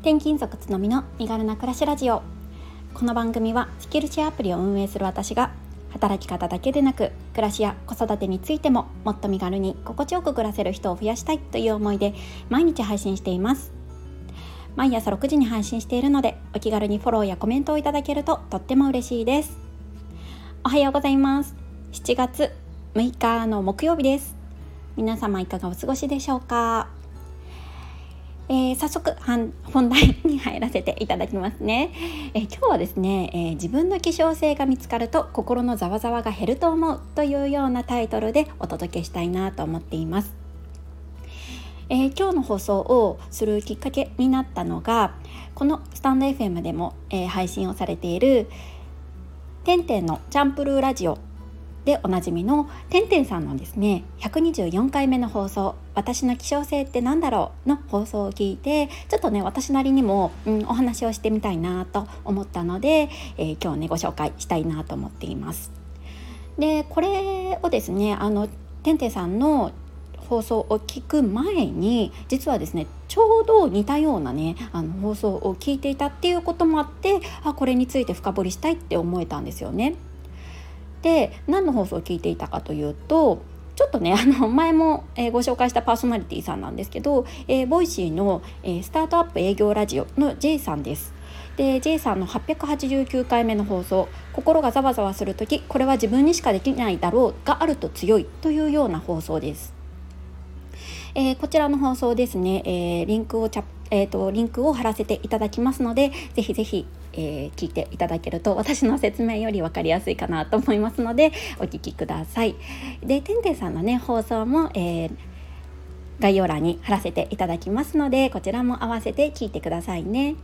転勤族つのみの身軽な暮らしラジオ。この番組はスキルシェアアプリを運営する私が働き方だけでなく暮らしや子育てについてももっと身軽に心地よく暮らせる人を増やしたいという思いで毎日配信しています。毎朝6時に配信しているのでお気軽にフォローやコメントをいただけるととっても嬉しいです。おはようございます。7月6日の木曜日です。皆様いかがお過ごしでしょうか？えー、早速本題に入らせていただきますね、えー、今日はですね、えー、自分の希少性が見つかると心のざわざわが減ると思うというようなタイトルでお届けしたいなと思っています。えー、今日の放送をするきっかけになったのがこのスタンド FM でも、えー、配信をされている「てんてんのチャンプルーラジオ」でおなじみのてんてんさんのですね124回目の放送「私の希少性って何だろう?」の放送を聞いてちょっとね私なりにも、うん、お話をしてみたいなと思ったので、えー、今日ねご紹介したいなと思っています。でこれをですねあのてんてんさんの放送を聞く前に実はですねちょうど似たようなねあの放送を聞いていたっていうこともあってあこれについて深掘りしたいって思えたんですよね。で何の放送を聞いていたかというとちょっとねあの前も、え、ご紹介したパーソナリティさんなんですけど、えー、 Voicy の、え、スタートアップ営業ラジオの J さんです。で J さんの889回目の放送「心がざわざわする時これは自分にしかできないだろう」があると強いというような放送です。えー、こちらの放送ですね、えー、リンクをチャえーと、リンクを貼らせていただきますのでぜひぜひ、えー、聞いていただけると私の説明より分かりやすいかなと思いますのでお聞きください。でてんてんさんのね放送も、えー、概要欄に貼らせていただきますのでこちらも合わせて聞いてくださいね。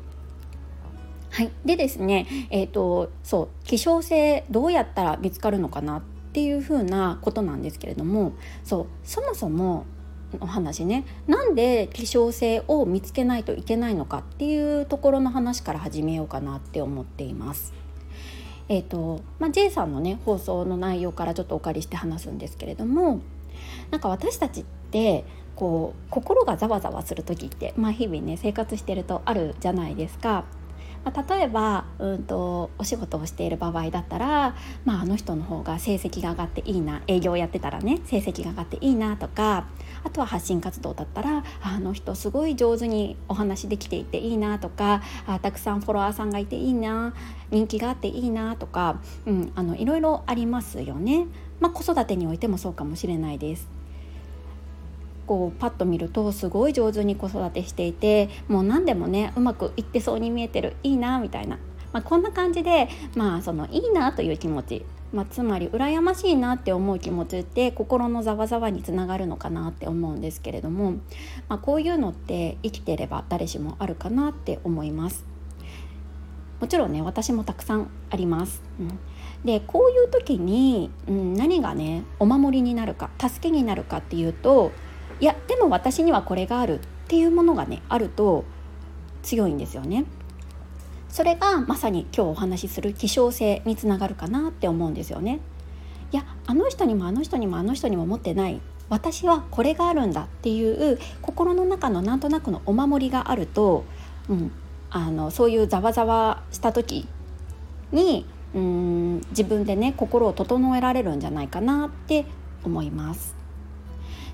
はい、でですね、えーとそう希少性どうやったら見つかるのかなっていうふうなことなんですけれどもそうそもそもお話ねなんで希少性を見つけないといけないのかっていうところの話から始めようかなって思っています。えーとまあ、J さんのね放送の内容からちょっとお借りして話すんですけれどもなんか私たちってこう心がざわざわする時って、まあ、日々ね生活してるとあるじゃないですか。まあ、例えば、うんと、お仕事をしている場合だったら、まあ、あの人の方が成績が上がっていいな営業やってたらね成績が上がっていいなとかあとは発信活動だったらあの人すごい上手にお話できていていいなとかあたくさんフォロワーさんがいていいな人気があっていいなとか、うん、あのいろいろありますよね。まあ、子育てにおいてもそうかもしれないです。こうパッと見るとすごい上手に子育てしていてもう何でもねうまくいってそうに見えてるいいなみたいな、まあ、こんな感じでまあそのいいなという気持ち、まあ、つまり羨ましいなって思う気持ちって心のざわざわにつながるのかなって思うんですけれども、まあ、こういうのって生きてれば誰しもあるかなって思います。もちろんね私もたくさんあります。うんでこういう時に、うん、何がねお守りになるか助けになるかっていうといやでも私にはこれがあるっていうものがねあると強いんですよね。それがまさに今日お話しする希少性につながるかなって思うんですよね。いやあの人にもあの人にもあの人にも持ってない私はこれがあるんだっていう心の中のなんとなくのお守りがあると、うん、あのそういうざわざわした時にうん自分でね心を整えられるんじゃないかなって思います。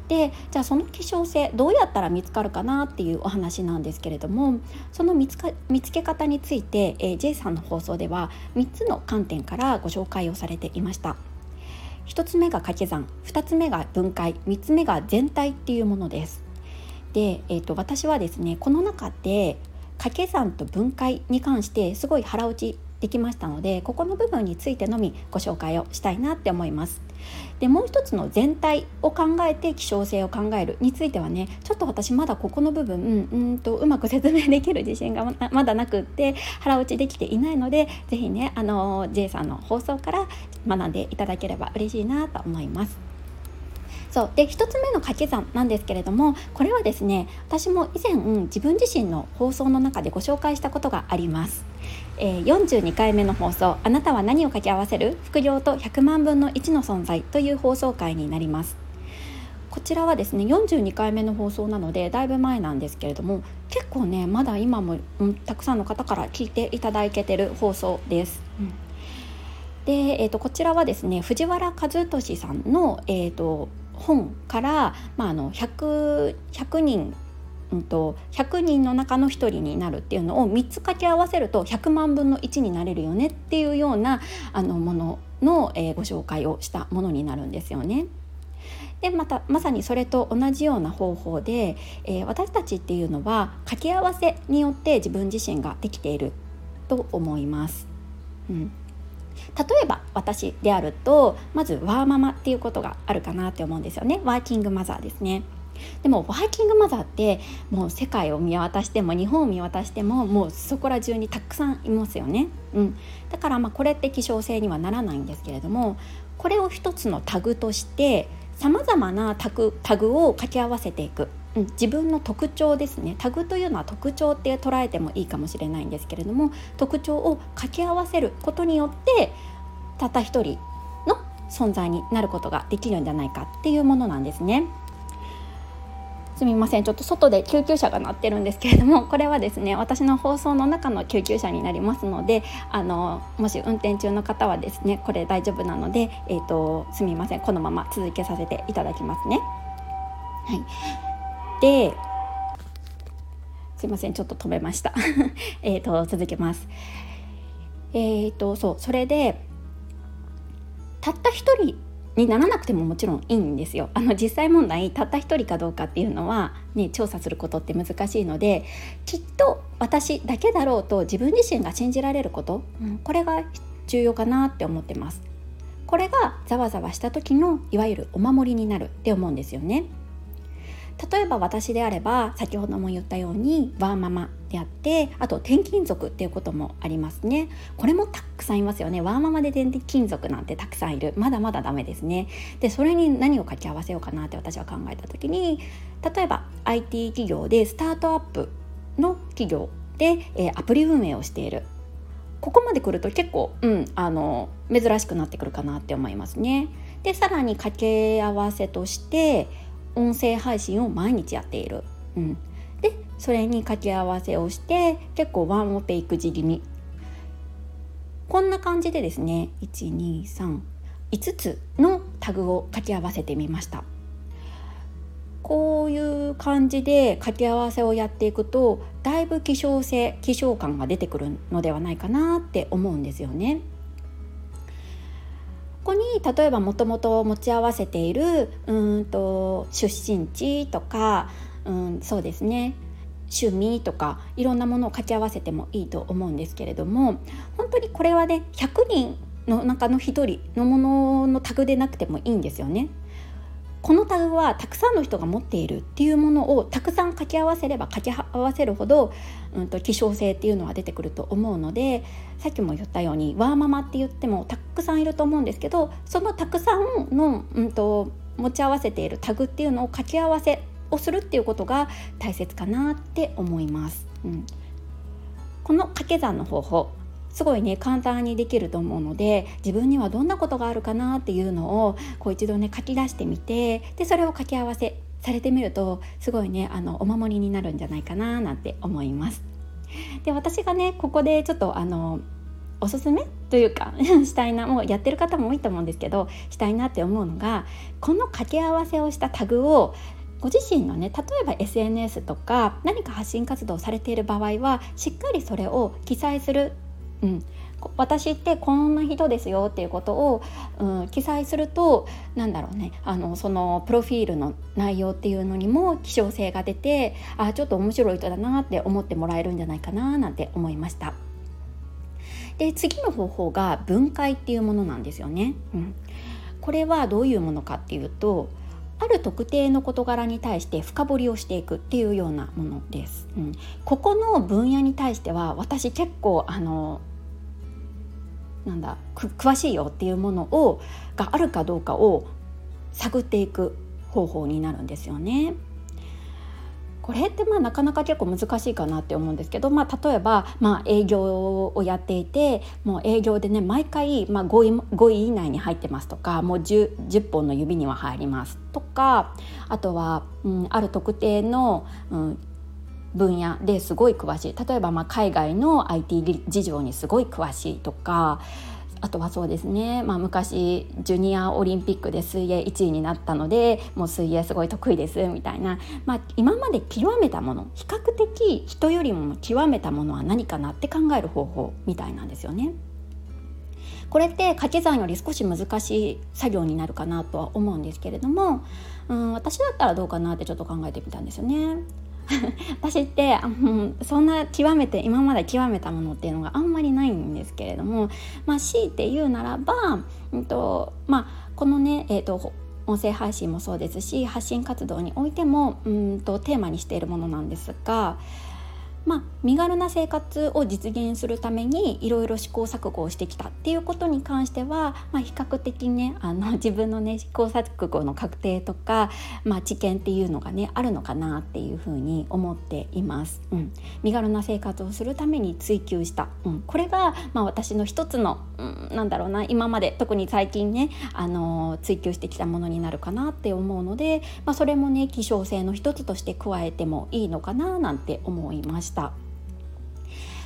でじゃあその希少性どうやったら見つかるかなっていうお話なんですけれどもその見つか見つけ方について、えー、J さんの放送では3つの観点からご紹介をされていました。1つ目が掛け算2つ目が分解3つ目が全体っていうものです。で、えーと、私はですねこの中で掛け算と分解に関してすごい腹落ちできましたのでここの部分についてのみご紹介をしたいなって思います。でもう一つの全体を考えて希少性を考えるについてはねちょっと私まだここの部分うんとうまく説明できる自信がま だなくって腹落ちできていないので是非ねあの J さんの放送から学んでいただければ嬉しいなと思います。そうで1つ目の掛け算なんですけれどもこれはですね私も以前自分自身の放送の中でご紹介したことがあります。えー、42回目の放送「あなたは何を掛け合わせる？副業と100万分の1の存在」という放送回になります。こちらはですね42回目の放送なのでだいぶ前なんですけれども結構ねまだ今も、うん、たくさんの方から聞いていただけてる放送です。うん、で、えーと、こちらはですね藤原和俊さんの、えーと、本から、まあ、あの 100, 100人うんと、100人の中の1人になるっていうのを3つ掛け合わせると100万分の1になれるよねっていうようなあのものの、えー、ご紹介をしたものになるんですよね。でまたまさにそれと同じような方法で、えー、私たちっていうのは掛け合わせによって自分自身ができていると思います。うん例えば私であるとまずワーママっていうことがあるかなって思うんですよねワーキングマザーですねでもワーキングマザーってもう世界を見渡しても日本を見渡してももうそこら中にたくさんいますよね、うん、だからまあこれって希少性にはならないんですけれどもこれを一つのタグとしてさまざまなタグタグを掛け合わせていく、うん、自分の特徴ですね。タグというのは特徴って捉えてもいいかもしれないんですけれども特徴を掛け合わせることによってたった一人の存在になることができるんじゃないかっていうものなんですね。すみませんちょっと外で救急車が鳴ってるんですけれどもこれはですね私の放送の中の救急車になりますのであのもし運転中の方はですねこれ大丈夫なので、えーと、すみませんこのまま続けさせていただきますね。はい、ですいませんちょっと止めました えと続けます。えーとそうそれでたった一人にならなくてももちろんいいんですよ。あの実際問題たった一人かどうかっていうのは、ね、調査することって難しいのできっと私だけだろうと自分自身が信じられること、うん、これが重要かなって思ってます。これがざわざわした時のいわゆるお守りになるって思うんですよね。例えば私であれば先ほども言ったようにワーママであってあと転勤族っていうこともありますね。これもたくさんいますよね。ワーママで転勤族なんてたくさんいる。まだまだダメですね。でそれに何を掛け合わせようかなって私は考えた時に例えば IT 企業でスタートアップの企業で、えー、アプリ運営をしている。ここまで来ると結構、うん、あの珍しくなってくるかなって思いますね。でさらに掛け合わせとして音声配信を毎日やっている。うん、でそれに掛け合わせをして結構ワンオペ育児気味こんな感じでですね1235つのタグを掛け合わせてみましたこういう感じで掛け合わせをやっていくとだいぶ希少性希少感が出てくるのではないかなって思うんですよね。ここに例えばもともと持ち合わせているうんと出身地とかうんそうですね趣味とかいろんなものを掛け合わせてもいいと思うんですけれども本当にこれはね100人の中の1人のもののタグでなくてもいいんですよね。このタグはたくさんの人が持っているっていうものをたくさん掛け合わせれば掛け合わせるほど、うんと、希少性っていうのは出てくると思うのでさっきも言ったようにワーママって言ってもたくさんいると思うんですけどそのたくさんの、うんと、持ち合わせているタグっていうのを掛け合わせをするっていうことが大切かなって思います。うん、この掛け算の方法すごいね簡単にできると思うので自分にはどんなことがあるかなっていうのをこう一度ね書き出してみてでそれを掛け合わせされてみるとすごいねあのお守りになるんじゃないかななんて思います。で私がねここでちょっとあのおすすめというか したいなもうやってる方も多いと思うんですけどしたいなって思うのがこの掛け合わせをしたタグをご自身のね例えば SNS とか何か発信活動されている場合はしっかりそれを記載するうん、私ってこんな人ですよっていうことを、うん、記載するとなんだろうねあのそのプロフィールの内容っていうのにも希少性が出てあちょっと面白い人だなって思ってもらえるんじゃないかななんて思いました。で次の方法が分解っていうものなんですよね。うん、これはどういうものかっていうとある特定の事柄に対して深掘りをしていくっていうようなものです。うん、ここの分野に対しては私結構あのなんだ詳しいよっていうものをがあるかどうかを探っていく方法になるんですよね。これってまあなかなか結構難しいかなって思うんですけど、まあ、例えばまあ営業をやっていてもう営業でね毎回まあ 5, 位5位以内に入ってますとかもう 10, 10本の指には入りますとかあとは、うん、ある特定の、うん、分野ですごい詳しい。例えばまあ海外の IT 事情にすごい詳しいとかあとはそうですね、まあ、昔ジュニアオリンピックで水泳1位になったのでもう水泳すごい得意ですみたいな、まあ、今まで極めたもの比較的人よりも極めたものは何かなって考える方法みたいなんですよね。これって掛け算より少し難しい作業になるかなとは思うんですけれども、うん、私だったらどうかなってちょっと考えてみたんですよね。私って、うん、そんな極めて今まで極めたものっていうのがあんまりないんですけれども、まあ、強いて言うならば、うんとまあ、このね、えーと、音声配信もそうですし発信活動においてもうんとテーマにしているものなんですがまあ、身軽な生活を実現するためにいろいろ試行錯誤をしてきたっていうことに関しては、まあ、比較的ねあの 自分のね試行錯誤の確定とか、まあ、知見っていうのがねあるのかなっていうふうに思っています。うん、身軽な生活をするために追求した、うん、これが、まあ、私の一つの、うん、なんだろうな今まで特に最近ねあの追求してきたものになるかなって思うので、まあ、それもね希少性の一つとして加えてもいいのかななんて思いました。した。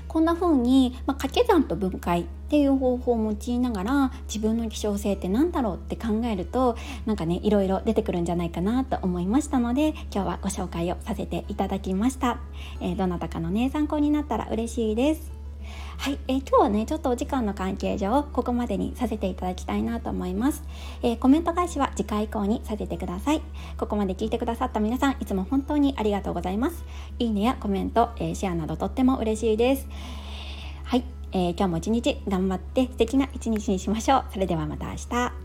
こんな風に、まあ、掛け算と分解っていう方法を用いながら自分の希少性って何だろうって考えるとなんかねいろいろ出てくるんじゃないかなと思いましたので今日はご紹介をさせていただきました、えー、どなたかのね参考になったら嬉しいです。はい、えー、今日はねちょっとお時間の関係上ここまでにさせていただきたいなと思います、えー、コメント返しは次回以降にさせてください。ここまで聞いてくださった皆さんいつも本当にありがとうございます。いいねやコメント、えー、シェアなどとっても嬉しいです。はい、え今日も一日頑張って素敵な一日にしましょう。それではまた明日。